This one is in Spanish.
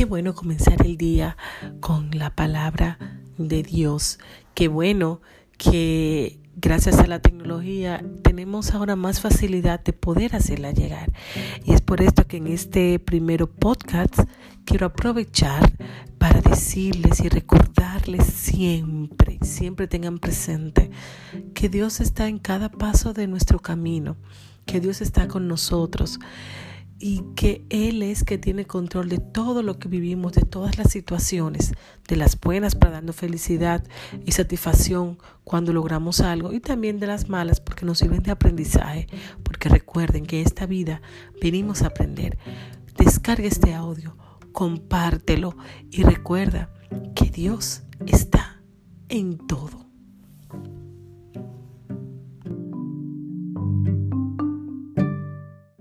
Qué bueno comenzar el día con la palabra de Dios. Qué bueno que gracias a la tecnología tenemos ahora más facilidad de poder hacerla llegar. Y es por esto que en este primero podcast quiero aprovechar para decirles y recordarles siempre, siempre tengan presente que Dios está en cada paso de nuestro camino, que Dios está con nosotros y que Él es que tiene control de todo lo que vivimos, de todas las situaciones, de las buenas para darnos felicidad y satisfacción cuando logramos algo y también de las malas porque nos sirven de aprendizaje, porque recuerden que esta vida venimos a aprender. Descarga este audio, compártelo y recuerda que Dios está en todo.